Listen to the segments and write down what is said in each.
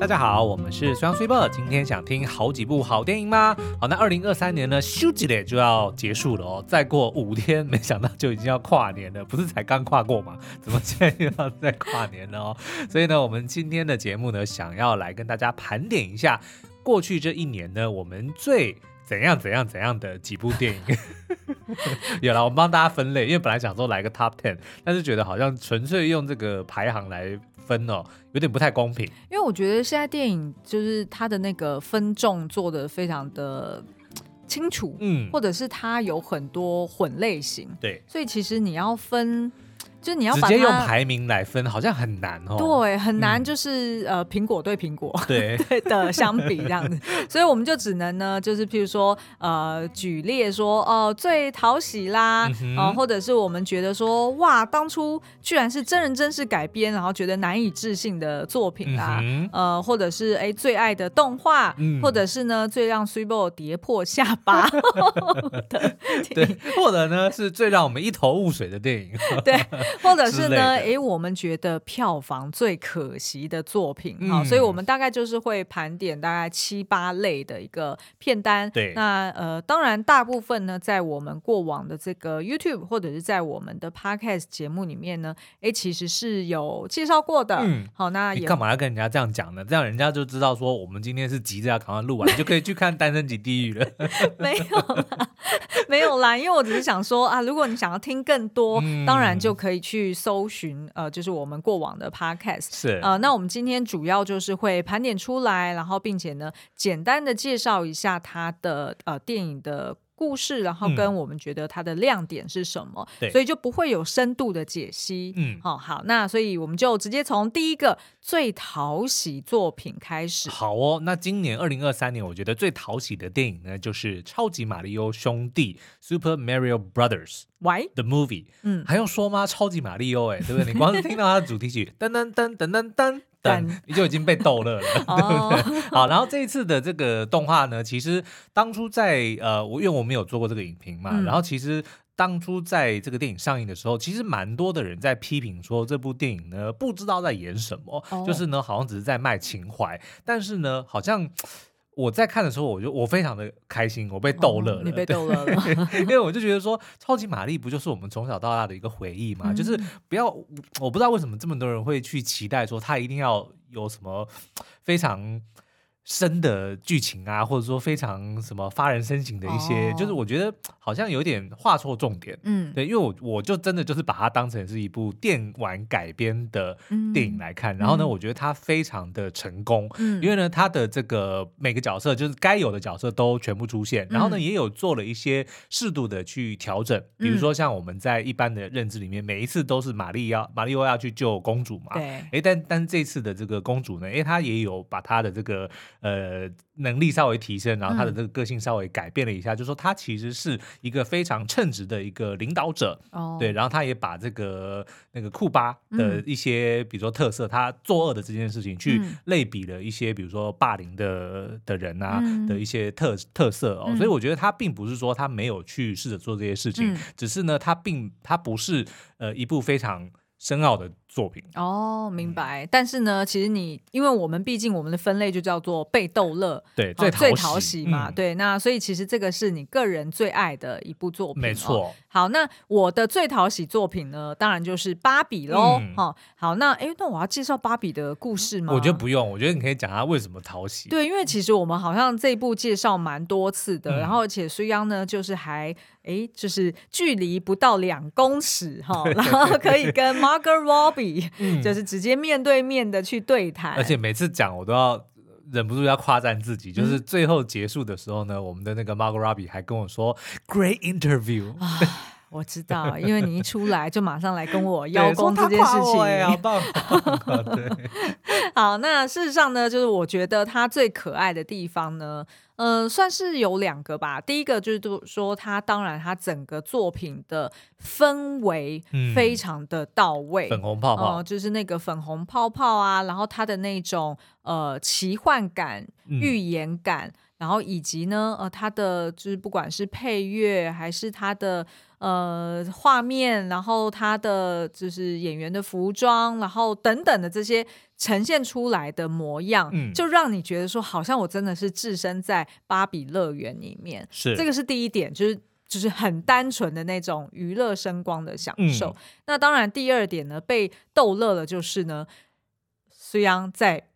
大家好，我们是双 super，今天想听好几部好电影吗？好，那二零二三年呢，咻几咧就要结束了哦，再过五天，没想到就已经要跨年了，不是才刚跨过吗？怎么现在又要再跨年了哦？所以呢，我们今天的节目呢，想要来跟大家盘点一下过去这一年呢，我们最怎样怎样怎样的几部电影。有了，我们帮大家分类，因为本来想说来个 top ten，但是觉得好像纯粹用这个排行来。分哦，有点不太公平。因为我觉得现在电影就是它的那个分众做的非常的清楚，嗯，或者是它有很多混类型，对，所以其实你要分。就你要把直接用排名来分，好像很难哦。对，很难，就是、嗯、呃，苹果对苹果 对。对的相比这样子，所以我们就只能呢，就是譬如说呃，举例说哦、呃，最讨喜啦，啊、嗯呃，或者是我们觉得说哇，当初居然是真人真事改编，然后觉得难以置信的作品啦，嗯、呃，或者是哎最爱的动画、嗯，或者是呢最让 Super 跌破下巴。对，或者呢是最让我们一头雾水的电影，对。或者是呢？哎，我们觉得票房最可惜的作品，好、嗯，所以我们大概就是会盘点大概七八类的一个片单。对，那呃，当然大部分呢，在我们过往的这个 YouTube 或者是在我们的 Podcast 节目里面呢，哎，其实是有介绍过的。嗯，好，那你干嘛要跟人家这样讲呢？这样人家就知道说我们今天是急着要赶快录完，就可以去看《单身级地狱》了。没有啦，没有啦，因为我只是想说啊，如果你想要听更多，嗯、当然就可以。去搜寻呃，就是我们过往的 podcast 是呃，那我们今天主要就是会盘点出来，然后并且呢，简单的介绍一下它的呃电影的。故事，然后跟我们觉得它的亮点是什么，嗯、所以就不会有深度的解析。嗯，好、哦，好，那所以我们就直接从第一个最讨喜作品开始。好哦，那今年二零二三年，我觉得最讨喜的电影呢，就是《超级玛利欧兄弟》（Super Mario Brothers）。Why the movie？嗯，还用说吗？超级玛利欧，哎，对不对？你光是听到它的主题曲，噔噔噔噔噔噔。但你就已经被逗乐了，哦、对不对？好，然后这一次的这个动画呢，其实当初在呃，我因为我们有做过这个影评嘛、嗯，然后其实当初在这个电影上映的时候，其实蛮多的人在批评说这部电影呢不知道在演什么、哦，就是呢好像只是在卖情怀，但是呢好像。我在看的时候，我就我非常的开心，我被逗乐了。哦、你被逗乐了，因为我就觉得说，超级玛丽不就是我们从小到大的一个回忆嘛？嗯、就是不要，我不知道为什么这么多人会去期待说，他一定要有什么非常。深的剧情啊，或者说非常什么发人深省的一些，哦，就是我觉得好像有点画错重点。嗯，对，因为我我就真的就是把它当成是一部电玩改编的电影来看，嗯，然后呢，我觉得它非常的成功。嗯，因为呢，它的这个每个角色就是该有的角色都全部出现，然后呢，嗯，也有做了一些适度的去调整，比如说像我们在一般的认知里面，每一次都是玛丽要玛丽欧要去救公主嘛。对。哎，但但这次的这个公主呢，哎，她也有把她的这个。呃，能力稍微提升，然后他的这个个性稍微改变了一下，嗯、就是说他其实是一个非常称职的一个领导者，哦，对，然后他也把这个那个库巴的一些，嗯、比如说特色，他作恶的这件事情，去类比了一些，比如说霸凌的的人啊、嗯、的一些特特色哦、嗯，所以我觉得他并不是说他没有去试着做这些事情，嗯、只是呢，他并他不是呃一部非常深奥的。作品哦，明白。但是呢，其实你因为我们毕竟我们的分类就叫做被逗乐，对，最最讨喜嘛，嗯，对。那所以其实这个是你个人最爱的一部作品，没错。哦，好，那我的最讨喜作品呢，当然就是芭比喽。嗯，哦，好，那哎，那我要介绍芭比的故事吗？我觉得不用，我觉得你可以讲它为什么讨喜。对，因为其实我们好像这一部介绍蛮多次的，嗯，然后而且苏央呢，就是还哎，就是距离不到两公尺哈，哦，然后可以跟 Margaret Robbie。嗯，就是直接面对面的去对谈，而且每次讲我都要忍不住要夸赞自己，嗯。就是最后结束的时候呢，我们的那个 Margot Robbie 还跟我说 “Great interview”。我知道，因为你一出来就马上来跟我 邀功这件事情。好棒！对，好，那事实上呢，就是我觉得他最可爱的地方呢，嗯、呃，算是有两个吧。第一个就是说，他当然他整个作品的氛围非常的到位，嗯、粉红泡泡、呃，就是那个粉红泡泡啊，然后他的那种呃奇幻感、预言感。嗯然后以及呢，呃，它的就是不管是配乐还是它的呃画面，然后它的就是演员的服装，然后等等的这些呈现出来的模样，嗯，就让你觉得说，好像我真的是置身在芭比乐园里面。是，这个是第一点，就是就是很单纯的那种娱乐声光的享受。嗯、那当然，第二点呢，被逗乐了，就是呢，虽然在。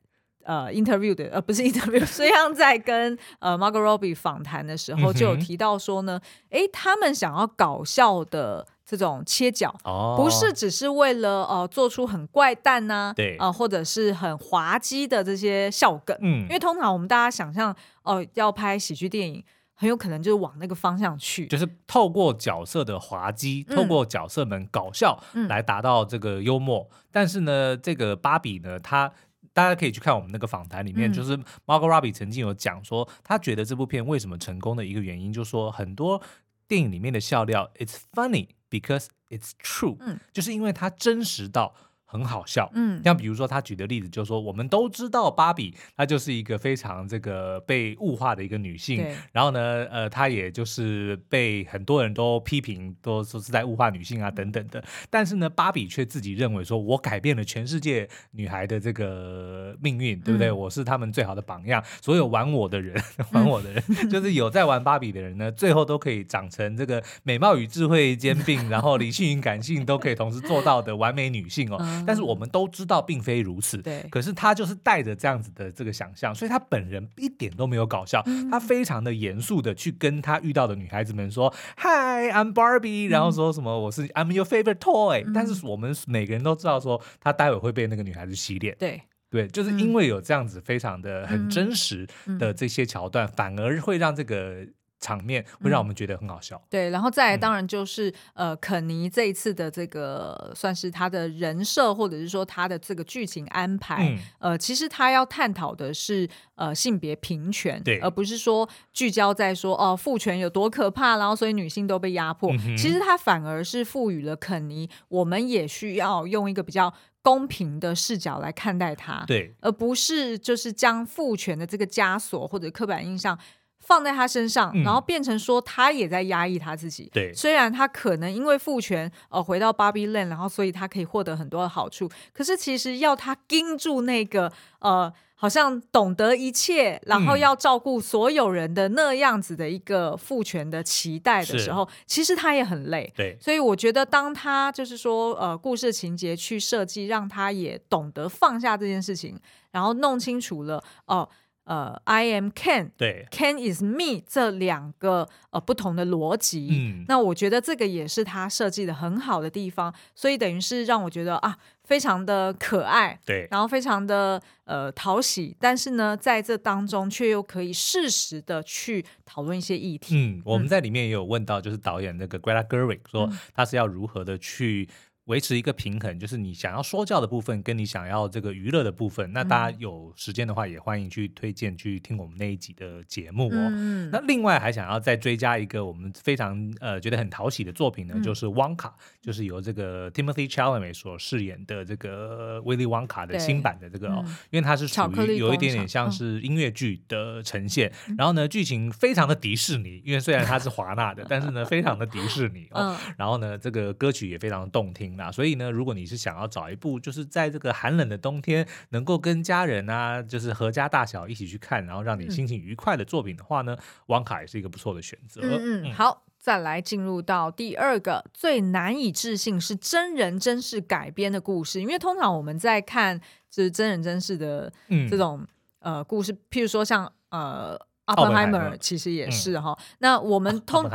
呃，interview 的呃不是 interview，孙杨在跟呃 Margot Robbie 访谈的时候就有提到说呢，哎、嗯，他们想要搞笑的这种切角，哦、不是只是为了呃做出很怪诞呐、啊，对。啊、呃，或者是很滑稽的这些笑梗，嗯，因为通常我们大家想象哦、呃、要拍喜剧电影，很有可能就是往那个方向去，就是透过角色的滑稽，透过角色们搞笑来达到这个幽默，嗯、但是呢，这个芭比呢，它大家可以去看我们那个访谈里面，嗯、就是 Margot Robbie 曾经有讲说，他觉得这部片为什么成功的一个原因，就是说很多电影里面的笑料，it's funny because it's true，嗯，就是因为它真实到。很好笑，嗯，像比如说他举的例子就是说，我们都知道芭比她就是一个非常这个被物化的一个女性，然后呢，呃，她也就是被很多人都批评，都说是在物化女性啊等等的。但是呢，芭比却自己认为说，我改变了全世界女孩的这个命运，对不对？嗯、我是他们最好的榜样，所有玩我的人，玩我的人，嗯、就是有在玩芭比的人呢，最后都可以长成这个美貌与智慧兼并，然后理性与感性都可以同时做到的完美女性哦。嗯但是我们都知道并非如此，对。可是他就是带着这样子的这个想象，所以他本人一点都没有搞笑，嗯、他非常的严肃的去跟他遇到的女孩子们说：“Hi, I'm Barbie。”然后说什么“我是 I'm your favorite toy。”但是我们每个人都知道说，他待会会被那个女孩子洗脸。对对，就是因为有这样子非常的很真实的这些桥段，反而会让这个。场面会让我们觉得很好笑，嗯、对，然后再来当然就是、嗯、呃，肯尼这一次的这个算是他的人设，或者是说他的这个剧情安排，嗯、呃，其实他要探讨的是呃性别平权，对，而不是说聚焦在说哦父权有多可怕，然后所以女性都被压迫。嗯、其实他反而是赋予了肯尼，我们也需要用一个比较公平的视角来看待他，对，而不是就是将父权的这个枷锁或者刻板印象。放在他身上，然后变成说他也在压抑他自己。对，虽然他可能因为父权呃回到 Barbie Land，然后所以他可以获得很多的好处，可是其实要他盯住那个呃好像懂得一切，然后要照顾所有人的那样子的一个父权的期待的时候，其实他也很累。对，所以我觉得当他就是说呃故事情节去设计，让他也懂得放下这件事情，然后弄清楚了哦。呃呃，I am Ken，对，Ken is me，这两个呃不同的逻辑，嗯，那我觉得这个也是他设计的很好的地方，所以等于是让我觉得啊，非常的可爱，对，然后非常的呃讨喜，但是呢，在这当中却又可以适时的去讨论一些议题。嗯，我们在里面也有问到，就是导演那个 Greta Gerwig 说他是要如何的去。维持一个平衡，就是你想要说教的部分，跟你想要这个娱乐的部分。那大家有时间的话，也欢迎去推荐去听我们那一集的节目哦。嗯、那另外还想要再追加一个我们非常呃觉得很讨喜的作品呢，嗯、就是《旺卡》，就是由这个 Timothy Chalamet 所饰演的这个威利旺卡的新版的这个哦，嗯、因为它是属于有一点点像是音乐剧的呈现。嗯、然后呢，剧情非常的迪士尼，因为虽然它是华纳的，但是呢，非常的迪士尼哦。嗯、然后呢，这个歌曲也非常的动听。那所以呢，如果你是想要找一部，就是在这个寒冷的冬天，能够跟家人啊，就是阖家大小一起去看，然后让你心情愉快的作品的话呢，王卡也是一个不错的选择。嗯嗯，好，再来进入到第二个最难以置信是真人真事改编的故事，因为通常我们在看就是真人真事的这种、嗯、呃故事，譬如说像呃。Oppenheimer 其实也是哈，嗯、那我们通，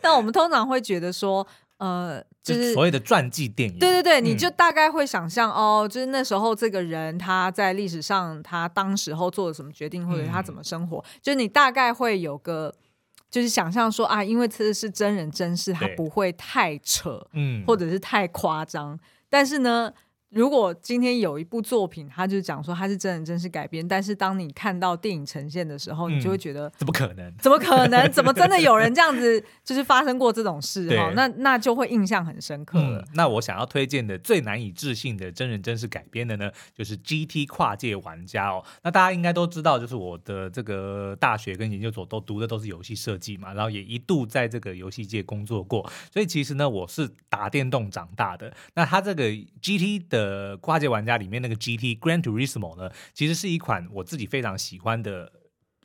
那我们通常会觉得说，呃，就是所谓的传记电影，对对对，嗯、你就大概会想象哦，就是那时候这个人他在历史上他当时候做了什么决定，或者他怎么生活，嗯、就是你大概会有个就是想象说啊，因为这是真人真事，他不会太扯，嗯，或者是太夸张，但是呢。如果今天有一部作品，他就讲说他是真人真事改编，但是当你看到电影呈现的时候，嗯、你就会觉得怎么可能？怎么可能？怎么真的有人 这样子，就是发生过这种事哈对？那那就会印象很深刻了、嗯。那我想要推荐的最难以置信的真人真事改编的呢，就是 GT 跨界玩家哦。那大家应该都知道，就是我的这个大学跟研究所都读的都是游戏设计嘛，然后也一度在这个游戏界工作过，所以其实呢，我是打电动长大的。那他这个 GT 的跨界玩。玩家里面那个 GT Gran Turismo 呢，其实是一款我自己非常喜欢的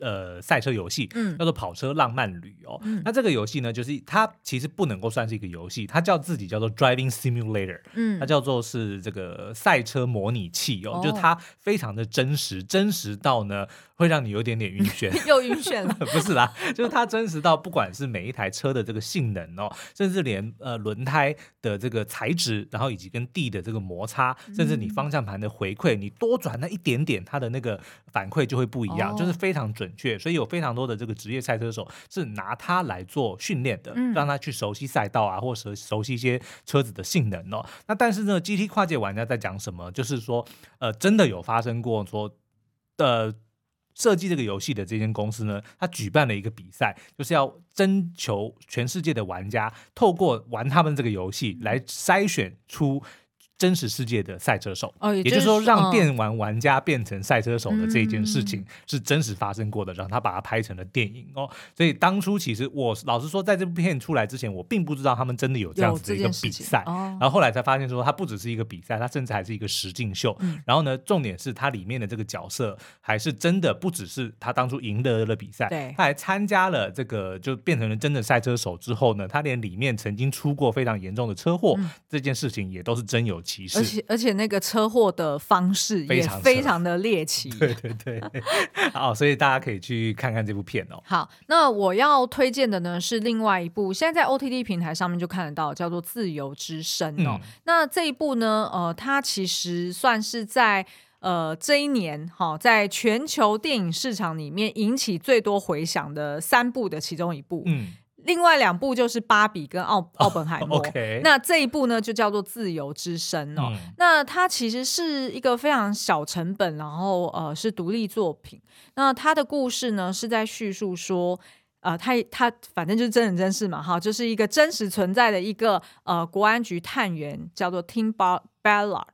呃赛车游戏，嗯，叫做跑车浪漫旅游。嗯、那这个游戏呢，就是它其实不能够算是一个游戏，它叫自己叫做 Driving Simulator，嗯，它叫做是这个赛车模拟器哦，哦。就是它非常的真实，真实到呢。会让你有点点晕眩，又晕眩了。不是啦，就是它真实到不管是每一台车的这个性能哦，甚至连呃轮胎的这个材质，然后以及跟地的这个摩擦，甚至你方向盘的回馈，你多转那一点点，它的那个反馈就会不一样，哦、就是非常准确。所以有非常多的这个职业赛车手是拿它来做训练的，嗯、让他去熟悉赛道啊，或者熟悉一些车子的性能哦。那但是呢，GT 跨界玩家在讲什么？就是说，呃，真的有发生过说，呃。设计这个游戏的这间公司呢，他举办了一个比赛，就是要征求全世界的玩家，透过玩他们这个游戏来筛选出。真实世界的赛车手，哦，也就是说，让电玩玩家变成赛车手的这一件事情是真实发生过的，然后他把它拍成了电影哦。所以当初其实我老实说，在这部片出来之前，我并不知道他们真的有这样子的一个比赛，然后后来才发现说，它不只是一个比赛，它甚至还是一个实境秀。然后呢，重点是它里面的这个角色还是真的不只是他当初赢得了比赛，他还参加了这个就变成了真的赛车手之后呢，他连里面曾经出过非常严重的车祸这件事情也都是真有。而且而且那个车祸的方式也非常的猎奇，对 对对，好，所以大家可以去看看这部片哦。好，那我要推荐的呢是另外一部，现在在 OTT 平台上面就看得到，叫做《自由之声》哦。嗯、那这一部呢，呃，它其实算是在呃这一年哈、哦，在全球电影市场里面引起最多回响的三部的其中一部。嗯。另外两部就是《芭比》跟奥《奥奥本海默》oh. 那这一部呢就叫做《自由之声》哦。嗯、那它其实是一个非常小成本，然后呃是独立作品。那它的故事呢是在叙述说，呃，他他反正就是真人真事嘛，哈，就是一个真实存在的一个呃国安局探员，叫做 Tim Ballard。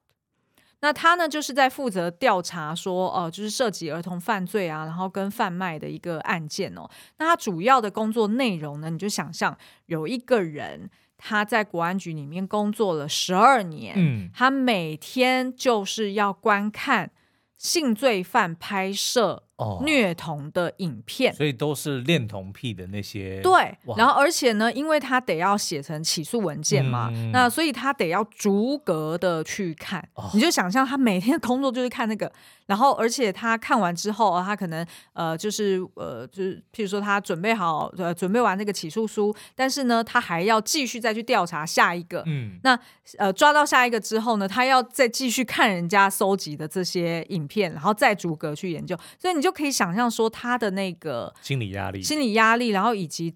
那他呢，就是在负责调查说，呃，就是涉及儿童犯罪啊，然后跟贩卖的一个案件哦。那他主要的工作内容呢，你就想象有一个人他在国安局里面工作了十二年，嗯，他每天就是要观看性罪犯拍摄。虐童的影片，所以都是恋童癖的那些。对，然后而且呢，因为他得要写成起诉文件嘛，嗯、那所以他得要逐格的去看。哦、你就想象他每天的工作就是看那个，然后而且他看完之后，他可能呃就是呃就是譬如说他准备好呃准备完那个起诉书，但是呢，他还要继续再去调查下一个。嗯，那呃抓到下一个之后呢，他要再继续看人家搜集的这些影片，然后再逐格去研究。所以你就。就可以想象说他的那个心理压力，心理压力，然后以及，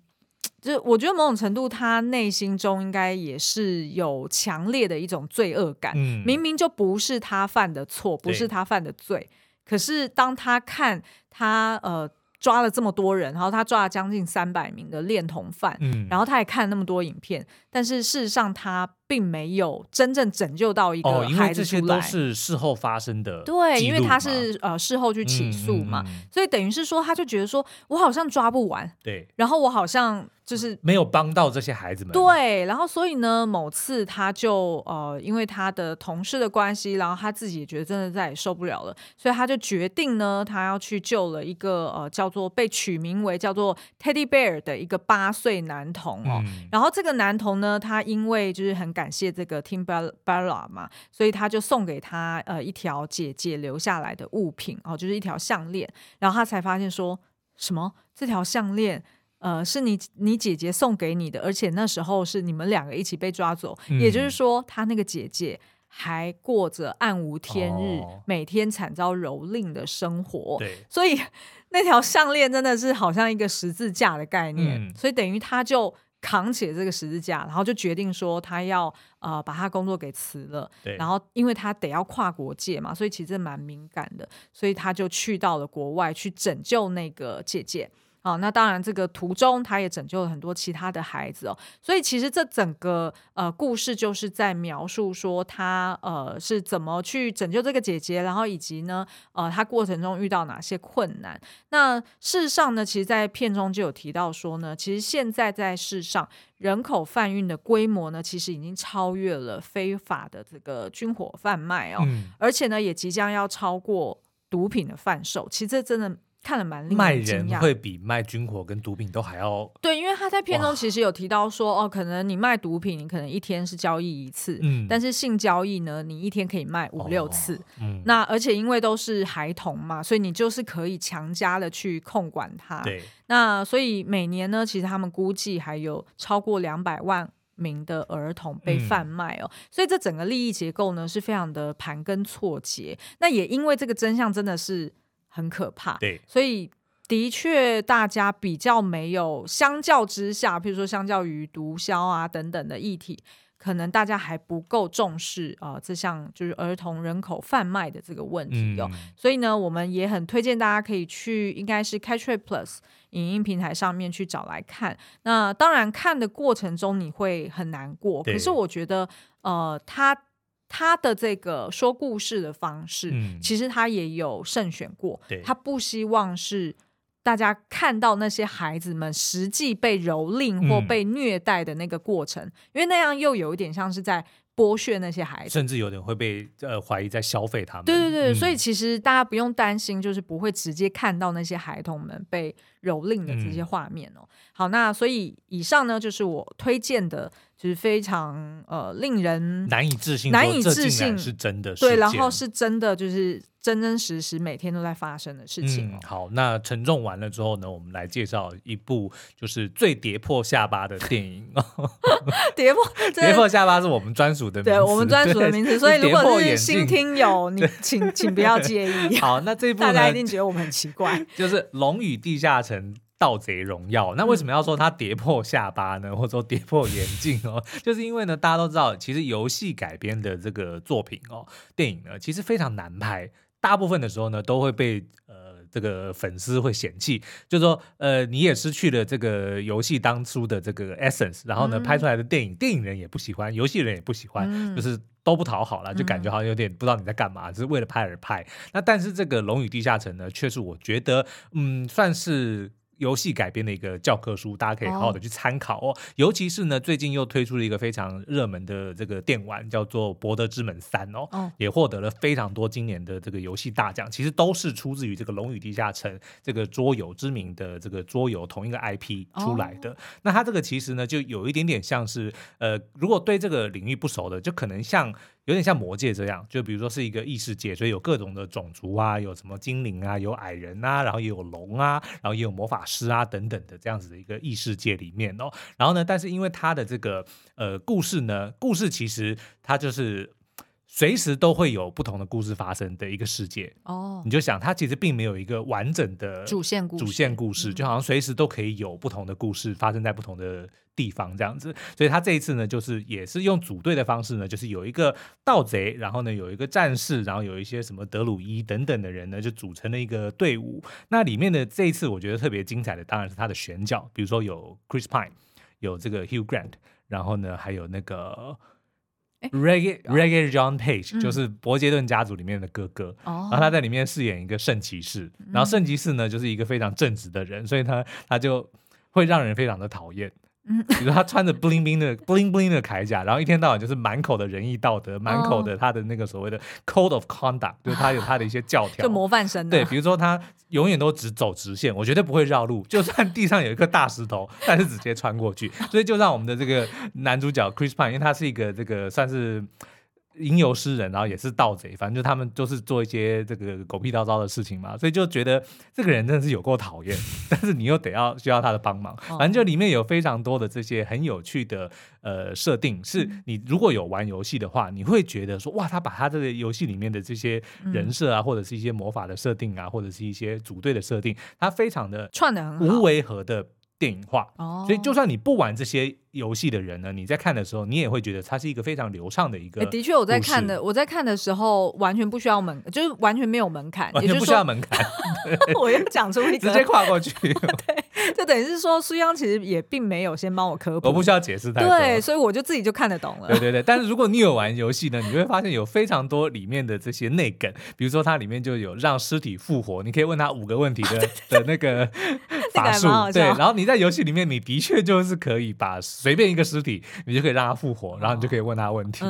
就是我觉得某种程度他内心中应该也是有强烈的一种罪恶感。嗯，明明就不是他犯的错，不是他犯的罪，可是当他看他呃。抓了这么多人，然后他抓了将近三百名的恋童犯，嗯，然后他也看了那么多影片，但是事实上他并没有真正拯救到一个孩子出来。哦，因为这些都是事后发生的，对，因为他是呃事后去起诉嘛，嗯嗯嗯，所以等于是说他就觉得说我好像抓不完，对，然后我好像。就是没有帮到这些孩子们。对，然后所以呢，某次他就呃，因为他的同事的关系，然后他自己也觉得真的再也受不了了，所以他就决定呢，他要去救了一个呃叫做被取名为叫做 Teddy Bear 的一个八岁男童哦。嗯、然后这个男童呢，他因为就是很感谢这个 Tim Ballard 嘛，所以他就送给他呃一条姐姐留下来的物品哦，就是一条项链。然后他才发现说什么这条项链。呃，是你你姐姐送给你的，而且那时候是你们两个一起被抓走，嗯、也就是说，他那个姐姐还过着暗无天日、哦、每天惨遭蹂躏的生活。对，所以 那条项链真的是好像一个十字架的概念，嗯、所以等于他就扛起了这个十字架，然后就决定说他要呃把他工作给辞了。对。然后因为他得要跨国界嘛，所以其实蛮敏感的，所以他就去到了国外去拯救那个姐姐。哦，那当然，这个途中他也拯救了很多其他的孩子哦，所以其实这整个呃故事就是在描述说他呃是怎么去拯救这个姐姐，然后以及呢呃他过程中遇到哪些困难。那事实上呢，其实，在片中就有提到说呢，其实现在在世上人口贩运的规模呢，其实已经超越了非法的这个军火贩卖哦，嗯、而且呢，也即将要超过毒品的贩售。其实这真的。看了蛮令人惊讶，卖人会比卖军火跟毒品都还要对，因为他在片中其实有提到说，哦，可能你卖毒品，你可能一天是交易一次，嗯，但是性交易呢，你一天可以卖五六次，哦、嗯，那而且因为都是孩童嘛，所以你就是可以强加的去控管他，对，那所以每年呢，其实他们估计还有超过两百万名的儿童被贩卖哦，嗯、所以这整个利益结构呢是非常的盘根错节，那也因为这个真相真的是。很可怕，对，所以的确大家比较没有，相较之下，譬如说相较于毒枭啊等等的议题，可能大家还不够重视啊、呃，这项就是儿童人口贩卖的这个问题哦。嗯、所以呢，我们也很推荐大家可以去，应该是 Catch Plus 影音平台上面去找来看。那当然看的过程中你会很难过，可是我觉得呃，他。他的这个说故事的方式，嗯、其实他也有慎选过。他不希望是大家看到那些孩子们实际被蹂躏或被虐待的那个过程，嗯、因为那样又有一点像是在剥削那些孩子，甚至有点会被呃怀疑在消费他们。对对对，嗯、所以其实大家不用担心，就是不会直接看到那些孩童们被蹂躏的这些画面哦。嗯、好，那所以以上呢，就是我推荐的。就是非常呃令人难以置信，难以置信是真的，对，然后是真的，就是真真实实每天都在发生的事情。嗯，好，那沉重完了之后呢，我们来介绍一部就是最跌破下巴的电影。跌破跌破下巴是我们专属的对，我们专属的名词。所以如果是新听友，你请请不要介意。好，那这一 部大家一定觉得我们很奇怪，就是《龙与地下城》。盗贼荣耀，那为什么要说它跌破下巴呢？或者说跌破眼镜哦？就是因为呢，大家都知道，其实游戏改编的这个作品哦，电影呢，其实非常难拍，大部分的时候呢，都会被呃这个粉丝会嫌弃，就是说呃你也失去了这个游戏当初的这个 essence，然后呢拍出来的电影，电影人也不喜欢，游戏人也不喜欢，就是都不讨好了，就感觉好像有点不知道你在干嘛，只是为了拍而拍。那但是这个《龙与地下城》呢，却是我觉得嗯算是。游戏改编的一个教科书，大家可以好好的去参考哦。Oh. 尤其是呢，最近又推出了一个非常热门的这个电玩，叫做《博德之门三》哦，oh. 也获得了非常多今年的这个游戏大奖。其实都是出自于这个《龙与地下城》这个桌游知名的这个桌游同一个 IP 出来的。Oh. 那它这个其实呢，就有一点点像是呃，如果对这个领域不熟的，就可能像。有点像魔界这样，就比如说是一个异世界，所以有各种的种族啊，有什么精灵啊，有矮人啊，然后也有龙啊，然后也有魔法师啊等等的这样子的一个异世界里面哦。然后呢，但是因为它的这个呃故事呢，故事其实它就是。随时都会有不同的故事发生的一个世界哦，你就想它其实并没有一个完整的主线故事，主线故事就好像随时都可以有不同的故事发生在不同的地方这样子。所以他这一次呢，就是也是用组队的方式呢，就是有一个盗贼，然后呢有一个战士，然后有一些什么德鲁伊等等的人呢，就组成了一个队伍。那里面的这一次我觉得特别精彩的当然是他的选角，比如说有 Chris Pine，有这个 Hugh Grant，然后呢还有那个。Reggae Reggae John Page、嗯、就是伯杰顿家族里面的哥哥，哦、然后他在里面饰演一个圣骑士，嗯、然后圣骑士呢就是一个非常正直的人，所以他他就会让人非常的讨厌。嗯，比如他穿着 bling bling 的 bling bling 的铠甲，然后一天到晚就是满口的仁义道德，满口的他的那个所谓的 code of conduct，就是他有他的一些教条，就模范生。对，比如说他永远都只走直线，我绝对不会绕路，就算地上有一颗大石头，但是直接穿过去。所以就让我们的这个男主角 Chris Pine，因为他是一个这个算是。吟游诗人，然后也是盗贼，反正就他们就是做一些这个狗屁叨叨的事情嘛，所以就觉得这个人真的是有够讨厌，但是你又得要需要他的帮忙，反正就里面有非常多的这些很有趣的呃设定，是你如果有玩游戏的话，你会觉得说哇，他把他这个游戏里面的这些人设啊，或者是一些魔法的设定啊，或者是一些组队的设定，他非常的串的很好，无违和的。电影化，哦、所以就算你不玩这些游戏的人呢，你在看的时候，你也会觉得它是一个非常流畅的一个。的确，我在看的，我在看的时候完全不需要门，就是完全没有门槛，完全不需要门槛。我又讲出一个，直接跨过去。对，就等于是说，苏央其实也并没有先帮我科普，我不需要解释太多。对，所以我就自己就看得懂了。对对对，但是如果你有玩游戏呢，你会发现有非常多里面的这些内梗，比如说它里面就有让尸体复活，你可以问他五个问题的 的那个法术。对，然后你在游戏里面，你的确就是可以把随便一个尸体。你就可以让他复活，然后你就可以问他问题，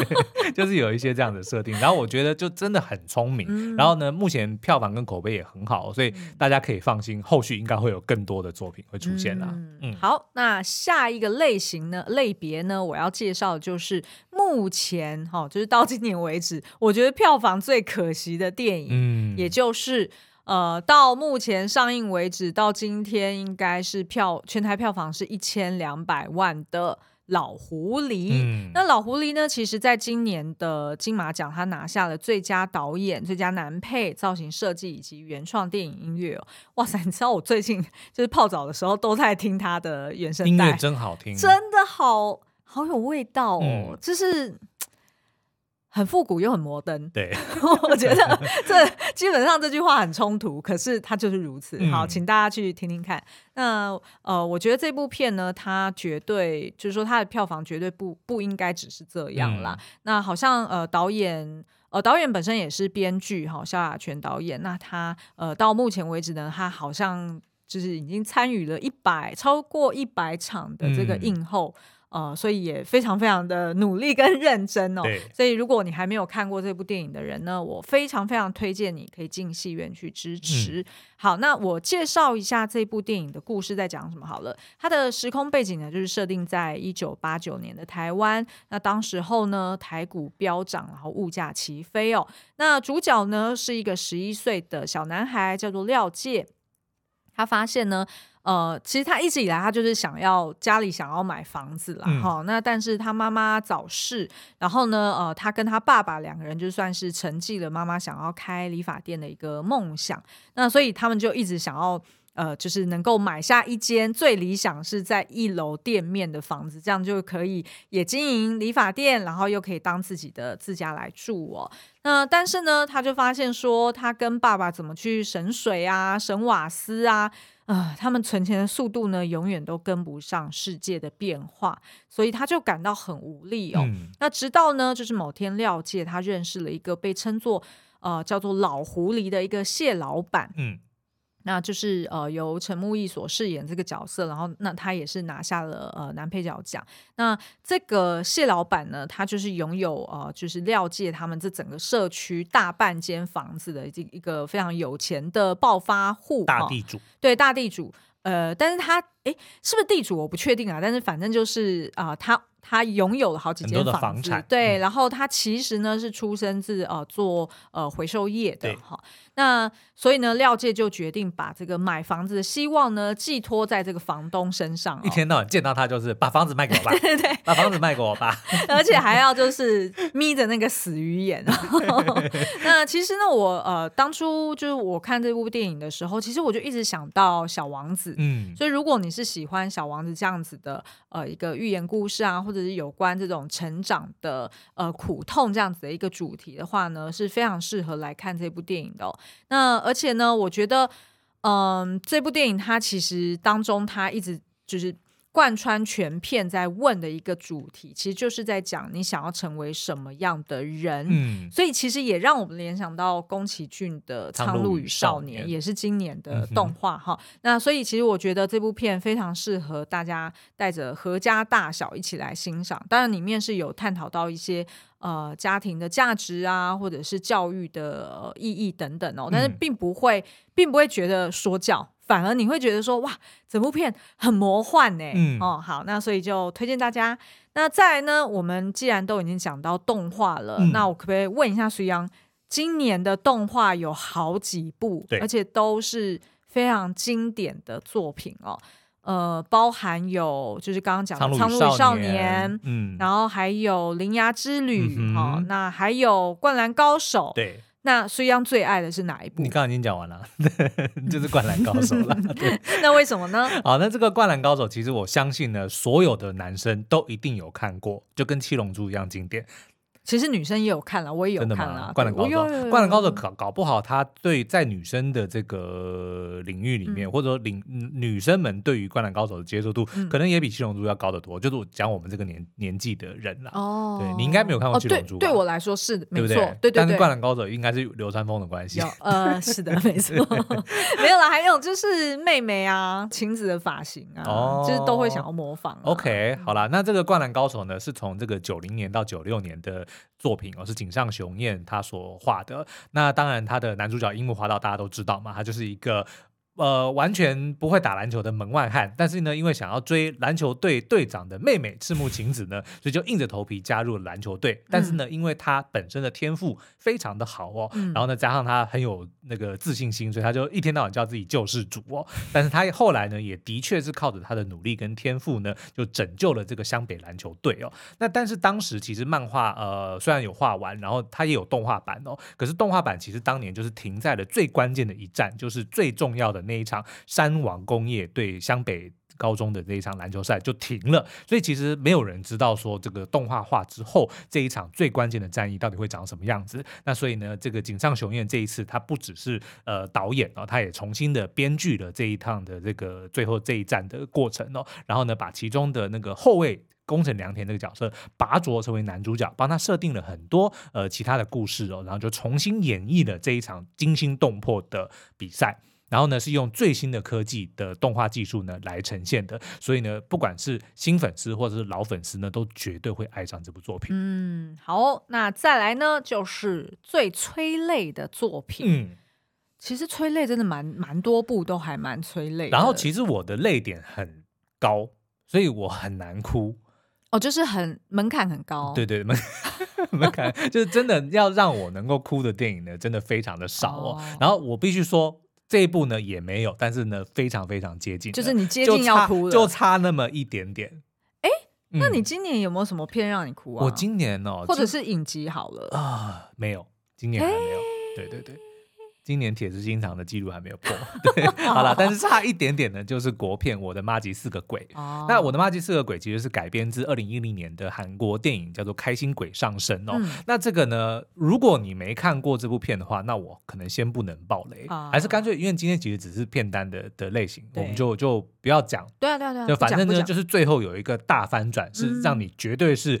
就是有一些这样的设定。然后我觉得就真的很聪明。嗯、然后呢，目前票房跟口碑也很好，所以大家可以放心，后续应该会有更多的作品会出现啦。嗯，嗯好，那下一个类型呢，类别呢，我要介绍的就是目前哈、哦，就是到今年为止，我觉得票房最可惜的电影，嗯，也就是呃，到目前上映为止，到今天应该是票全台票房是一千两百万的。老狐狸，嗯、那老狐狸呢？其实，在今年的金马奖，他拿下了最佳导演、最佳男配、造型设计以及原创电影音乐。哇塞！你知道我最近就是泡澡的时候都在听他的原声带，音乐真好听，真的好好有味道哦，嗯、就是。很复古又很摩登，对，我觉得这基本上这句话很冲突，可是它就是如此。好，请大家去听听看。那呃，我觉得这部片呢，它绝对就是说它的票房绝对不不应该只是这样啦。嗯、那好像呃导演呃导演本身也是编剧哈，萧亚全导演。那他呃到目前为止呢，他好像就是已经参与了一百超过一百场的这个映后。嗯呃，所以也非常非常的努力跟 认真哦。所以如果你还没有看过这部电影的人呢，我非常非常推荐你可以进戏院去支持。嗯、好，那我介绍一下这部电影的故事在讲什么好了。它的时空背景呢，就是设定在一九八九年的台湾。那当时候呢，台股飙涨，然后物价齐飞哦。那主角呢是一个十一岁的小男孩，叫做廖介。他发现呢。呃，其实他一直以来他就是想要家里想要买房子啦哈、嗯，那但是他妈妈早逝，然后呢，呃，他跟他爸爸两个人就算是承继了妈妈想要开理发店的一个梦想，那所以他们就一直想要呃，就是能够买下一间最理想是在一楼店面的房子，这样就可以也经营理发店，然后又可以当自己的自家来住哦。那但是呢，他就发现说，他跟爸爸怎么去省水啊、省瓦斯啊。啊、呃，他们存钱的速度呢，永远都跟不上世界的变化，所以他就感到很无力哦。嗯、那直到呢，就是某天廖介他认识了一个被称作呃叫做老狐狸的一个蟹老板。嗯。那就是呃由陈木易所饰演这个角色，然后那他也是拿下了呃男配角奖。那这个谢老板呢，他就是拥有呃就是廖界他们这整个社区大半间房子的一一个非常有钱的暴发户，大地主。对，大地主。呃，但是他哎，是不是地主我不确定啊，但是反正就是啊、呃，他。他拥有了好几间房子，房产对，嗯、然后他其实呢是出生自呃做呃回收业的哈。对，那所以呢廖介就决定把这个买房子的希望呢寄托在这个房东身上，一天到晚见到他就是把房子卖给我吧，对。对对，把房子卖给我吧，而且还要就是眯着那个死鱼眼。那其实呢我呃当初就是我看这部电影的时候，其实我就一直想到小王子，嗯，所以如果你是喜欢小王子这样子的呃一个寓言故事啊，或者是有关这种成长的呃苦痛这样子的一个主题的话呢，是非常适合来看这部电影的。那而且呢，我觉得，嗯，这部电影它其实当中它一直就是。贯穿全片在问的一个主题，其实就是在讲你想要成为什么样的人。嗯，所以其实也让我们联想到宫崎骏的《苍鹭与少年》，也是今年的动画哈。嗯、那所以其实我觉得这部片非常适合大家带着阖家大小一起来欣赏。当然里面是有探讨到一些呃家庭的价值啊，或者是教育的意义等等哦，但是并不会，并不会觉得说教。反而你会觉得说哇，整部片很魔幻呢。嗯，哦，好，那所以就推荐大家。那再来呢，我们既然都已经讲到动画了，嗯、那我可不可以问一下隋阳，今年的动画有好几部，而且都是非常经典的作品哦。呃，包含有就是刚刚讲的《苍鹭与少年》，嗯，然后还有《铃芽之旅》，嗯，哦，那还有《灌篮高手》，对。那苏央最爱的是哪一部？你刚刚已经讲完了，就是《灌篮高手》了。对，那为什么呢？好，那这个《灌篮高手》其实我相信呢，所有的男生都一定有看过，就跟《七龙珠》一样经典。其实女生也有看了，我也有看了《灌篮高手》。《灌篮高手》搞搞不好，他对在女生的这个领域里面，嗯、或者说领女生们对于《灌篮高手》的接受度，嗯、可能也比《七龙珠》要高得多。就是我讲我们这个年年纪的人啦。哦，对，你应该没有看过《七龙珠》吧？对，对我来说是没错，对不对？对对对。但是《灌篮高手》应该是流川枫的关系。呃，是的，没错。没有啦，还有就是妹妹啊，晴子的发型啊，哦、就是都会想要模仿、啊。OK，好啦，那这个《灌篮高手》呢，是从这个九零年到九六年的作品哦，是。井上雄彦他所画的，那当然他的男主角樱木花道大家都知道嘛，他就是一个。呃，完全不会打篮球的门外汉，但是呢，因为想要追篮球队队长的妹妹赤木晴子呢，所以就硬着头皮加入了篮球队。但是呢，嗯、因为他本身的天赋非常的好哦，嗯、然后呢，加上他很有那个自信心，所以他就一天到晚叫自己救世主哦。但是他后来呢，也的确是靠着他的努力跟天赋呢，就拯救了这个湘北篮球队哦。那但是当时其实漫画呃虽然有画完，然后他也有动画版哦，可是动画版其实当年就是停在了最关键的一站，就是最重要的。那一场山王工业对湘北高中的这一场篮球赛就停了，所以其实没有人知道说这个动画化之后这一场最关键的战役到底会长什么样子。那所以呢，这个井上雄彦这一次他不只是呃导演哦，他也重新的编剧了这一趟的这个最后这一战的过程哦，然后呢，把其中的那个后卫。宫城良田这个角色拔擢成为男主角，帮他设定了很多呃其他的故事哦，然后就重新演绎了这一场惊心动魄的比赛。然后呢，是用最新的科技的动画技术呢来呈现的，所以呢，不管是新粉丝或者是老粉丝呢，都绝对会爱上这部作品。嗯，好，那再来呢，就是最催泪的作品。嗯，其实催泪真的蛮蛮多部都还蛮催泪。然后其实我的泪点很高，所以我很难哭。哦，就是很门槛很高，对对门 门槛就是真的要让我能够哭的电影呢，真的非常的少哦。哦然后我必须说这一部呢也没有，但是呢非常非常接近，就是你接近要哭了，就差那么一点点。哎，那你今年有没有什么片让你哭啊？我今年哦，或者是影集好了啊，没有，今年还没有。诶对对对。今年铁石心肠的记录还没有破，对，好了，但是差一点点呢，就是国片《我的妈吉四个鬼》。哦，那《我的妈吉四个鬼》其实是改编自二零一零年的韩国电影，叫做《开心鬼上身》哦。嗯、那这个呢，如果你没看过这部片的话，那我可能先不能爆雷，哦、还是干脆，因为今天其实只是片单的的类型，我们就就不要讲。对啊，对啊，对啊，就反正呢，就是最后有一个大翻转，是让你绝对是。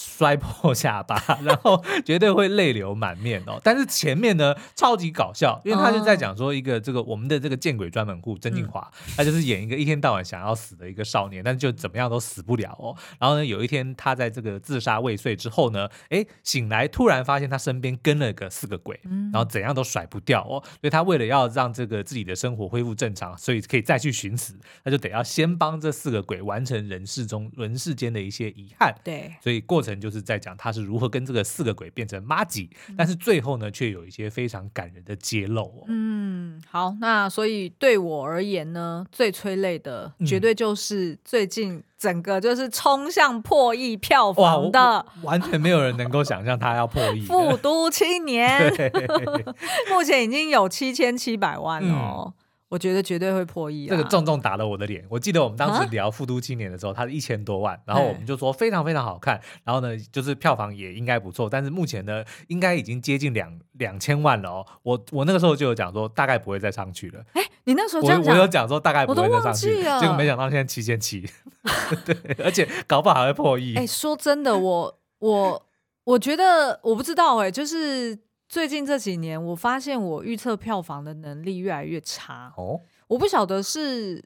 摔破下巴，然后绝对会泪流满面哦。但是前面呢，超级搞笑，因为他就在讲说一个这个我们的这个见鬼专门户曾静华，他就是演一个一天到晚想要死的一个少年，但是就怎么样都死不了哦。然后呢，有一天他在这个自杀未遂之后呢，哎，醒来突然发现他身边跟了个四个鬼，然后怎样都甩不掉哦。所以他为了要让这个自己的生活恢复正常，所以可以再去寻死，他就得要先帮这四个鬼完成人世中人世间的一些遗憾。对，所以过程。就是在讲他是如何跟这个四个鬼变成妈吉，但是最后呢，却有一些非常感人的揭露哦。嗯，好，那所以对我而言呢，最催泪的绝对就是最近整个就是冲向破亿票房的，完全没有人能够想象他要破亿。复都青年，目前已经有七千七百万哦。嗯我觉得绝对会破亿啊！这个重重打了我的脸。我记得我们当时聊《复都青年》的时候，它是一千多万，然后我们就说非常非常好看，然后呢，就是票房也应该不错，但是目前呢，应该已经接近两两千万了哦。我我那个时候就有讲说，大概不会再上去了。哎，你那时候我，我有讲说大概不会再上去，结果没想到现在七千七，对，而且搞不好还会破亿。哎，说真的，我我我觉得我不知道哎，就是。最近这几年，我发现我预测票房的能力越来越差。哦，我不晓得是，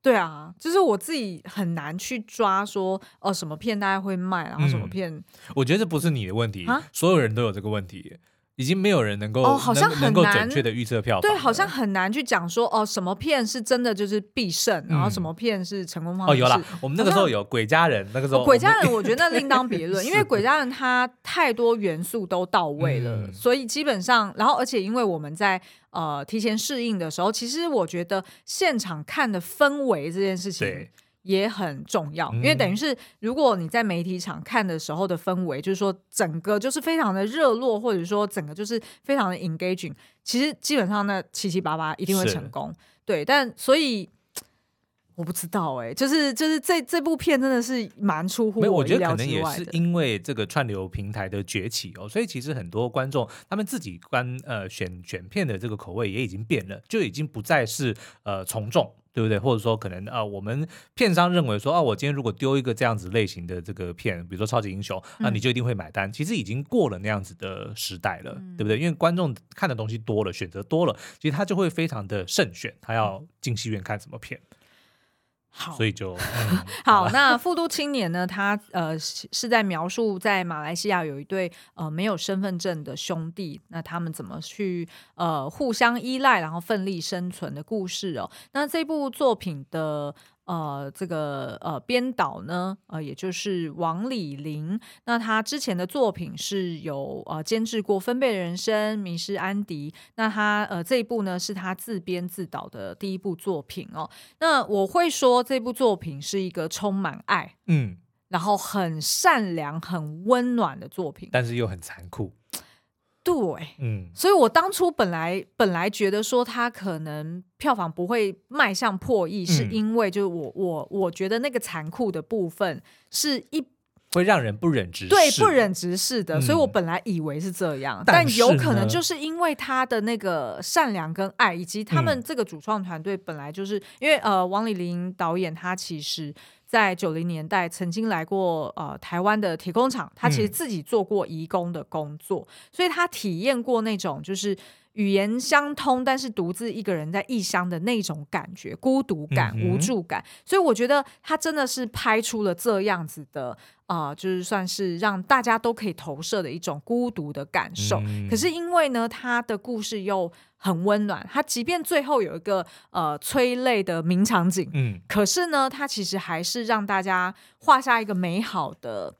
对啊，就是我自己很难去抓说，哦，什么片大概会卖，然后什么片。嗯，我觉得这不是你的问题，啊，所有人都有这个问题。已经没有人能够哦，好像很难准确的预测票，对，好像很难去讲说哦，什么片是真的就是必胜，嗯、然后什么片是成功方哦，有了，我们那个时候有鬼家人，那个时候鬼家人，我觉得那另当别论，因为鬼家人它太多元素都到位了，嗯、所以基本上，然后而且因为我们在呃提前适应的时候，其实我觉得现场看的氛围这件事情。也很重要，嗯、因为等于是如果你在媒体场看的时候的氛围，就是说整个就是非常的热络，或者说整个就是非常的 engaging，其实基本上那七七八八一定会成功。对，但所以。我不知道哎、欸，就是就是这这部片真的是蛮出乎我意料之外的。我觉得可能也是因为这个串流平台的崛起哦，所以其实很多观众他们自己观呃选选片的这个口味也已经变了，就已经不再是呃从众，对不对？或者说可能啊、呃，我们片商认为说啊，我今天如果丢一个这样子类型的这个片，比如说超级英雄，啊、你就一定会买单。其实已经过了那样子的时代了，嗯、对不对？因为观众看的东西多了，选择多了，其实他就会非常的慎选，他要进戏院看什么片。好，所以就、嗯、好。那《富都青年》呢？他呃是在描述在马来西亚有一对呃没有身份证的兄弟，那他们怎么去呃互相依赖，然后奋力生存的故事哦。那这部作品的。呃，这个呃，编导呢，呃，也就是王李玲。那他之前的作品是有呃监制过《分贝人生》《迷失安迪》。那他呃这一部呢是他自编自导的第一部作品哦。那我会说这部作品是一个充满爱，嗯，然后很善良、很温暖的作品，但是又很残酷。对，嗯，所以我当初本来本来觉得说他可能票房不会迈向破亿，嗯、是因为就是我我我觉得那个残酷的部分是一会让人不忍直视，对，不忍直视的，嗯、所以我本来以为是这样，但，但有可能就是因为他的那个善良跟爱，以及他们这个主创团队本来就是、嗯、因为呃，王丽玲导演他其实。在九零年代曾经来过呃台湾的铁工厂，他其实自己做过移工的工作，嗯、所以他体验过那种就是语言相通，但是独自一个人在异乡的那种感觉，孤独感、嗯、无助感。所以我觉得他真的是拍出了这样子的啊、呃，就是算是让大家都可以投射的一种孤独的感受。嗯、可是因为呢，他的故事又很温暖，他即便最后有一个呃催泪的名场景，嗯，可是呢，他其实还是让大家画下一个美好的，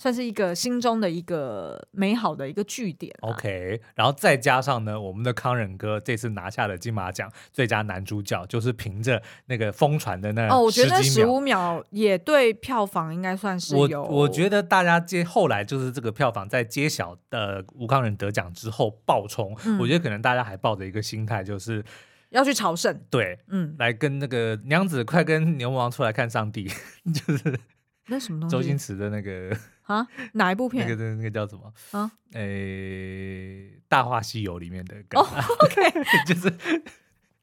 算是一个心中的一个美好的一个据点。OK，然后再加上呢，我们的康仁哥这次拿下了金马奖最佳男主角，就是凭着那个疯传的那哦，我觉得十五秒也对票房应该算是有。我我觉得大家接后来就是这个票房在揭晓的吴康仁得奖之后爆冲，嗯、我觉得可能大家还抱着一个心态，就是要去朝圣，对，嗯，来跟那个娘子快跟牛魔王出来看上帝，就是那什么东西？周星驰的那个。啊，哪一部片？那个那个叫什么？啊，诶，《大话西游》里面的哦，OK，就是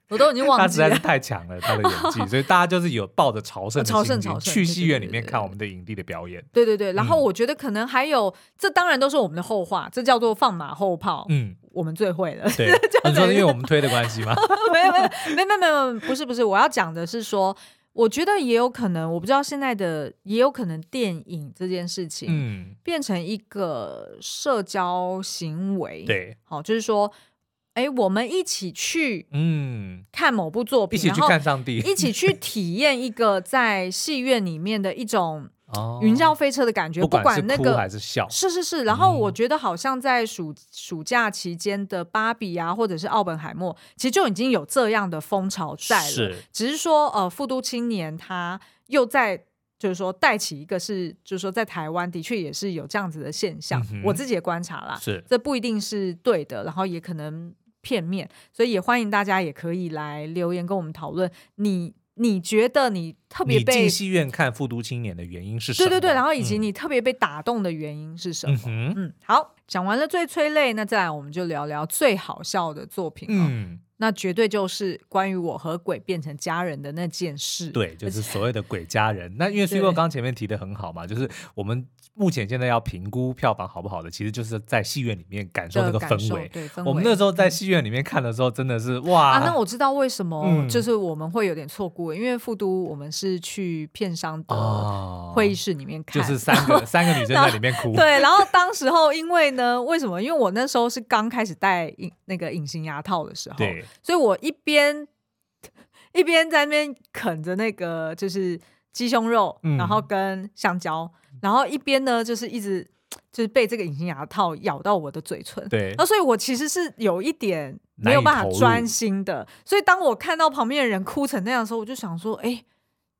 我都已经忘记了，他实在是太强了，他的演技，所以大家就是有抱着朝圣朝圣朝圣去戏院里面看我们的影帝的表演。对对对，然后我觉得可能还有，这当然都是我们的后话，这叫做放马后炮。嗯，我们最会了。对，你说是因为我们推的关系吗？没有没有没有没有没有，不是不是，我要讲的是说。我觉得也有可能，我不知道现在的也有可能电影这件事情，嗯，变成一个社交行为，对，好，就是说，哎，我们一起去，嗯，看某部作品，一起去看上帝，一起去体验一个在戏院里面的一种。云霄飞车的感觉，不管那个还是笑，是是是。然后我觉得好像在暑暑假期间的芭比啊，或者是奥本海默，其实就已经有这样的风潮在了。是，只是说呃，富都青年他又在就是说带起一个是，就是说在台湾的确也是有这样子的现象。嗯、我自己也观察啦，是这不一定是对的，然后也可能片面，所以也欢迎大家也可以来留言跟我们讨论你。你觉得你特别被进戏院看《复读青年》的原因是什么？对对对，然后以及你特别被打动的原因是什么？嗯，嗯，好，讲完了最催泪，那再来我们就聊聊最好笑的作品。嗯，那绝对就是关于我和鬼变成家人的那件事。对，就是所谓的鬼家人。那因为 C 哥刚前面提的很好嘛，就是我们。目前现在要评估票房好不好的，其实就是在戏院里面感受那个氛围。对，氛围。我们那时候在戏院里面看的时候，真的是哇！啊，那我知道为什么，就是我们会有点错过，因为复都我们是去片商的会议室里面看，就是三个三个女生在里面哭。对，然后当时候因为呢，为什么？因为我那时候是刚开始戴隐那个隐形牙套的时候，对，所以我一边一边在那边啃着那个就是鸡胸肉，然后跟香蕉。然后一边呢，就是一直就是被这个隐形牙套咬到我的嘴唇，对，那所以我其实是有一点没有办法专心的。所以当我看到旁边的人哭成那样的时候，我就想说，哎，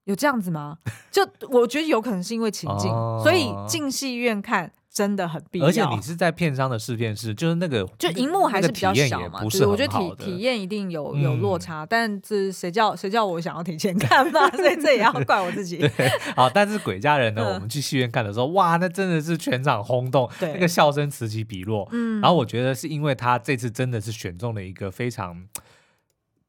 有这样子吗？就我觉得有可能是因为情境，哦、所以进戏院看。真的很必要，而且你是在片商的试片室，就是那个就荧幕还是比较小嘛，不是我觉得体体验一定有有落差，嗯、但是谁叫谁叫我想要提前看嘛，所以这也要怪我自己。对，好，但是鬼家人呢，嗯、我们去戏院看的时候，哇，那真的是全场轰动，对那个笑声此起彼落。嗯，然后我觉得是因为他这次真的是选中了一个非常。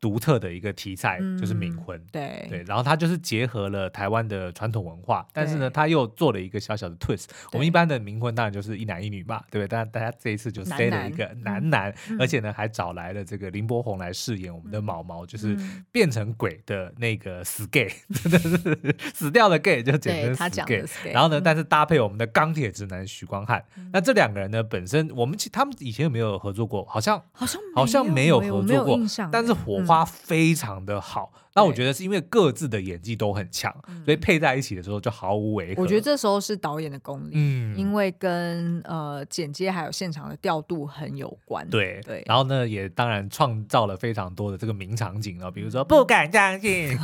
独特的一个题材就是冥婚，对对，然后它就是结合了台湾的传统文化，但是呢，他又做了一个小小的 twist。我们一般的冥婚当然就是一男一女嘛，对不对？但大家这一次就塞了一个男男，而且呢还找来了这个林柏宏来饰演我们的毛毛，就是变成鬼的那个死 gay，真的是死掉的 gay 就简称死 gay。然后呢，但是搭配我们的钢铁直男许光汉，那这两个人呢本身我们其他们以前有没有合作过？好像好像好像没有合作过，但是火。花非常的好，那我觉得是因为各自的演技都很强，所以配在一起的时候就毫无违和。我觉得这时候是导演的功力，嗯，因为跟呃剪接还有现场的调度很有关。对对，然后呢，也当然创造了非常多的这个名场景啊，比如说不敢相信，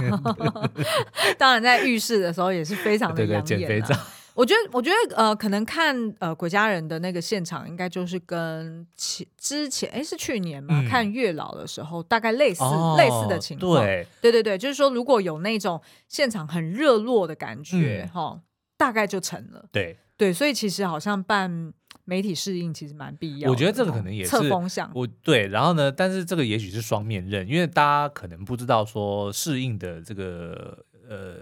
当然在浴室的时候也是非常的养眼。减肥照。我觉得，我觉得，呃，可能看呃鬼家人的那个现场，应该就是跟前之前，哎，是去年嘛，嗯、看月老的时候，大概类似、哦、类似的情况。对，对对对，就是说，如果有那种现场很热络的感觉，哈、嗯，大概就成了。对对，所以其实好像办媒体适应其实蛮必要的。我觉得这个可能也是测风向。我对，然后呢，但是这个也许是双面刃，因为大家可能不知道说适应的这个呃。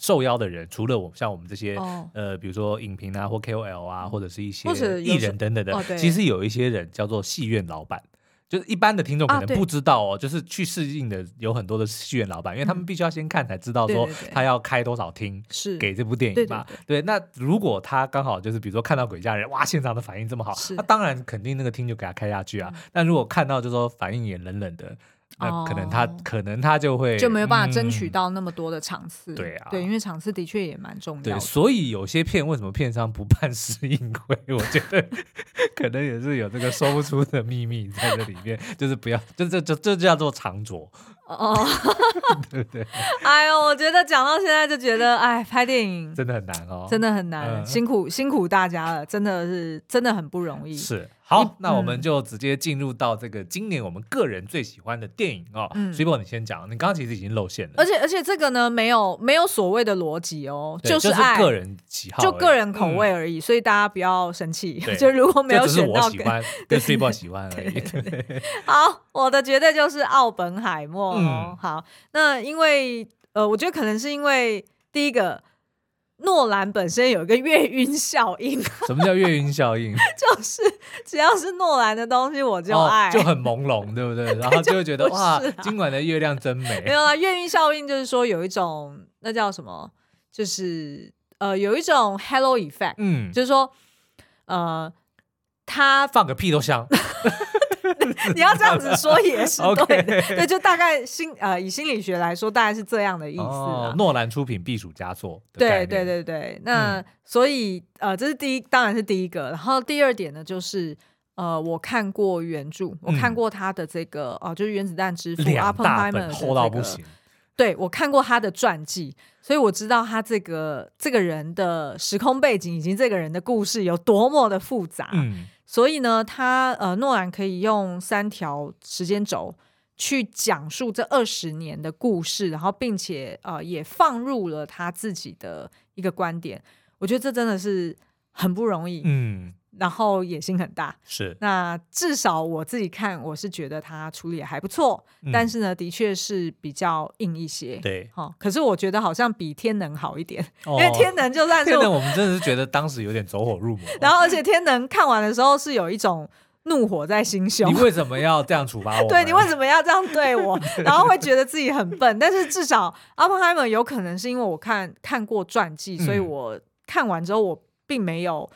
受邀的人，除了我像我们这些、哦、呃，比如说影评啊，或 KOL 啊，或者是一些艺人等等的，哦、其实有一些人叫做戏院老板，就是一般的听众可能不知道哦，啊、就是去试映的有很多的戏院老板，因为他们必须要先看才知道说他要开多少厅是。给这部电影嘛。对，那如果他刚好就是比如说看到鬼家人，哇，现场的反应这么好，那当然肯定那个厅就给他开下去啊。嗯、但如果看到就是说反应也冷冷的。那可能他、哦、可能他就会就没有办法争取到那么多的场次，嗯、对啊，对，因为场次的确也蛮重要的。对，所以有些片为什么片商不办试映会？我觉得可能也是有这个说不出的秘密在这里面，就是不要，就这这这叫做长拙。哦，对不对？哎呦，我觉得讲到现在就觉得，哎，拍电影真的很难哦，真的很难，辛苦辛苦大家了，真的是真的很不容易。是，好，那我们就直接进入到这个今年我们个人最喜欢的电影哦。嗯，水宝你先讲，你刚刚其实已经露馅了。而且而且这个呢，没有没有所谓的逻辑哦，就是爱个人喜好，就个人口味而已，所以大家不要生气。就如果没有选到，喜欢跟水宝喜欢而已。好，我的绝对就是奥本海默。嗯，好，那因为呃，我觉得可能是因为第一个，诺兰本身有一个月晕效应。什么叫月晕效应？就是只要是诺兰的东西，我就爱，哦、就很朦胧，对不对？然后就会觉得哇，今晚的月亮真美。没有啊，月晕效应就是说有一种那叫什么，就是呃，有一种 hello effect，嗯，就是说呃，他放个屁都香。你要这样子说也是 对的，对，就大概心呃以心理学来说，大概是这样的意思。诺兰出品必属佳作，对对对对。那所以呃这是第一，当然是第一个。然后第二点呢，就是呃我看过原著，我看过他的这个哦，就是原子弹之父阿彭海默厚到不行。对，我看过他的传记，所以我知道他这个这个人的时空背景以及这个人的故事有多么的复杂。嗯。所以呢，他呃，诺兰可以用三条时间轴去讲述这二十年的故事，然后并且呃，也放入了他自己的一个观点。我觉得这真的是很不容易。嗯。然后野心很大，是。那至少我自己看，我是觉得他处理也还不错，嗯、但是呢，的确是比较硬一些。对，哈、哦。可是我觉得好像比天能好一点，哦、因为天能就算是天能，我们真的是觉得当时有点走火入魔。然后，而且天能看完的时候是有一种怒火在心胸。你为什么要这样处罚我？对，你为什么要这样对我？然后会觉得自己很笨。但是至少阿本海默有可能是因为我看看过传记，所以我看完之后我并没有。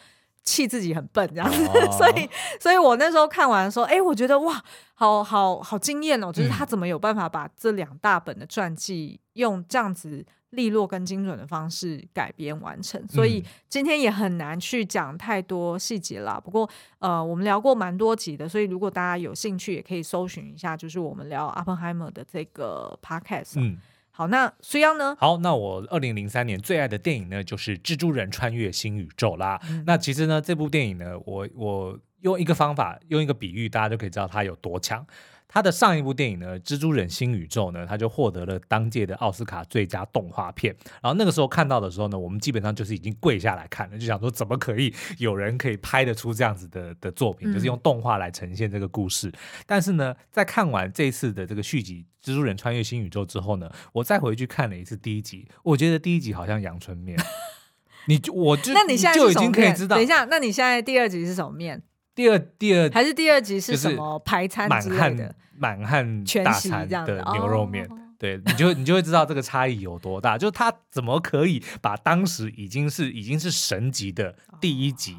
气自己很笨这样子，哦、所以，所以我那时候看完说，哎，我觉得哇，好好好惊艳哦！就是他怎么有办法把这两大本的传记用这样子利落跟精准的方式改编完成。所以今天也很难去讲太多细节啦。不过，呃，我们聊过蛮多集的，所以如果大家有兴趣，也可以搜寻一下，就是我们聊 Oppenheimer 的这个 podcast。嗯好，那苏央呢？好，那我二零零三年最爱的电影呢，就是《蜘蛛人穿越新宇宙》啦。嗯、那其实呢，这部电影呢，我我用一个方法，用一个比喻，大家就可以知道它有多强。他的上一部电影呢，《蜘蛛人新宇宙》呢，他就获得了当届的奥斯卡最佳动画片。然后那个时候看到的时候呢，我们基本上就是已经跪下来看了，就想说怎么可以有人可以拍得出这样子的的作品，就是用动画来呈现这个故事。嗯、但是呢，在看完这一次的这个续集《蜘蛛人穿越新宇宙》之后呢，我再回去看了一次第一集，我觉得第一集好像阳春面。你就我就那你现在就已经可以知道，等一下，那你现在第二集是什么面？第二第二还是第二集是什么排餐之类的？满汉大餐的牛肉面，对，你就你就会知道这个差异有多大。就是他怎么可以把当时已经是已经是神级的第一集。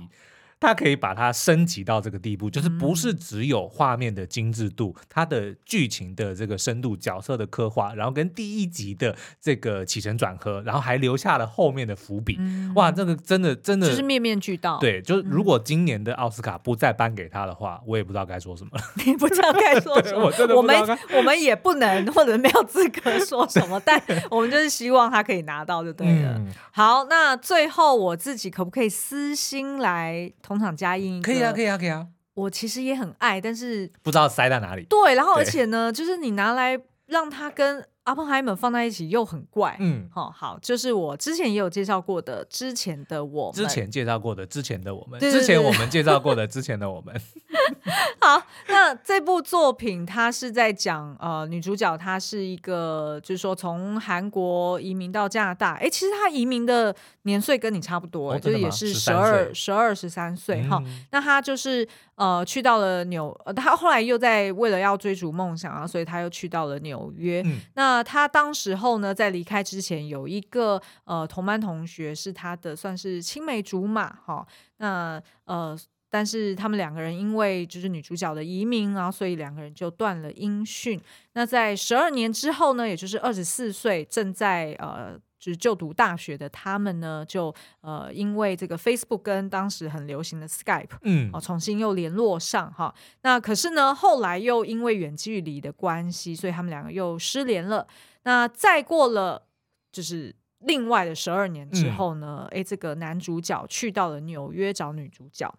它可以把它升级到这个地步，就是不是只有画面的精致度，嗯、它的剧情的这个深度、角色的刻画，然后跟第一集的这个起承转合，然后还留下了后面的伏笔。嗯、哇，这个真的真的就是面面俱到。对，就是如果今年的奥斯卡不再颁给他的话，我也不知道该说什么了。你不知道该说 什么？我们我们也不能或者没有资格说什么，但 我们就是希望他可以拿到就对了。嗯、好，那最后我自己可不可以私心来？同场加印，可以啊，可以啊，可以啊。我其实也很爱，但是不知道塞在哪里。对，然后而且呢，就是你拿来让它跟。阿彭海默放在一起又很怪，嗯，好，好，就是我之前也有介绍过的，之前的我们，之前介绍过的，之前的我们，之前我们介绍过的，之前的我们。好，那这部作品它是在讲，呃，女主角她是一个，就是说从韩国移民到加拿大，哎，其实她移民的年岁跟你差不多，哦、就是也是十二、十二、十三岁，哈、嗯，那她就是。呃，去到了纽，呃，他后来又在为了要追逐梦想啊，所以她又去到了纽约。嗯、那她当时候呢，在离开之前，有一个呃同班同学是她的算是青梅竹马哈。那呃，但是他们两个人因为就是女主角的移民然后，所以两个人就断了音讯。那在十二年之后呢，也就是二十四岁，正在呃。就是就读大学的他们呢，就呃因为这个 Facebook 跟当时很流行的 Skype，嗯，哦重新又联络上哈。那可是呢，后来又因为远距离的关系，所以他们两个又失联了。那再过了就是另外的十二年之后呢，哎、嗯，这个男主角去到了纽约找女主角，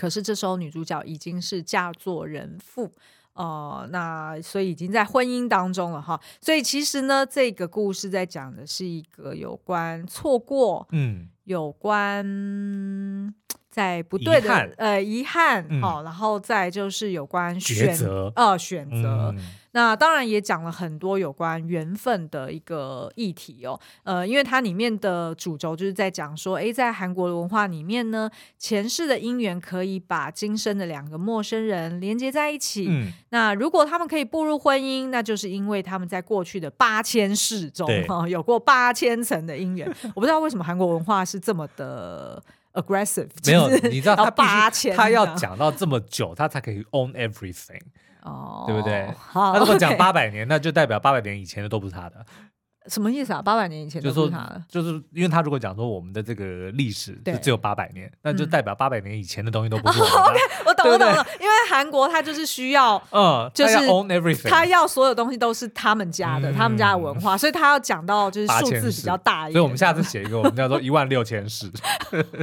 可是这时候女主角已经是嫁作人妇。哦、呃，那所以已经在婚姻当中了哈，所以其实呢，这个故事在讲的是一个有关错过，嗯，有关在不对的呃遗憾，好、嗯，然后再就是有关选择呃选择。嗯那当然也讲了很多有关缘分的一个议题哦，呃，因为它里面的主轴就是在讲说，诶，在韩国的文化里面呢，前世的姻缘可以把今生的两个陌生人连接在一起。嗯，那如果他们可以步入婚姻，那就是因为他们在过去的八千世中哈、哦，有过八千层的姻缘。我不知道为什么韩国文化是这么的 aggressive，没有，你知道他八千，他要讲到这么久，他才可以 own everything。哦，对不对？好，他如果讲八百年，那就代表八百年以前的都不是他的。什么意思啊？八百年以前都不是他的，就是因为他如果讲说我们的这个历史就只有八百年，那就代表八百年以前的东西都不是我的。OK，我懂，我懂了。因为韩国他就是需要，嗯，就是 own everything，他要所有东西都是他们家的，他们家的文化，所以他要讲到就是数字比较大一点。所以我们下次写一个，我们叫做一万六千世。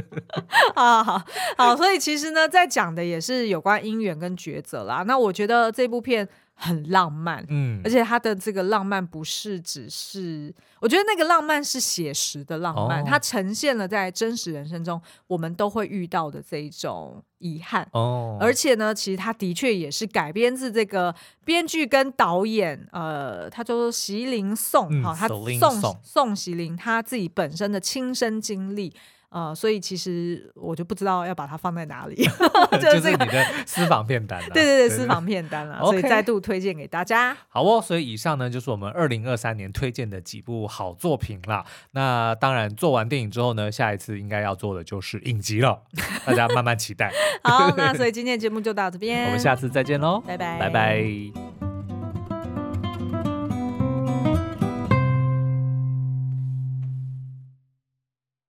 好好好，所以其实呢，在讲的也是有关姻缘跟抉择啦。那我觉得这部片。很浪漫，嗯，而且他的这个浪漫不是只是，我觉得那个浪漫是写实的浪漫，哦、它呈现了在真实人生中我们都会遇到的这一种遗憾，哦，而且呢，其实他的确也是改编自这个编剧跟导演，呃，他叫做席琳颂，哈、嗯，他宋宋席琳他自己本身的亲身经历。呃，所以其实我就不知道要把它放在哪里，就是你的私房片单了。对对对，私房片单了，所以再度推荐给大家。好哦，所以以上呢就是我们二零二三年推荐的几部好作品啦。那当然做完电影之后呢，下一次应该要做的就是影集了，大家慢慢期待。好，那所以今天的节目就到这边，我们下次再见喽，拜拜，拜拜。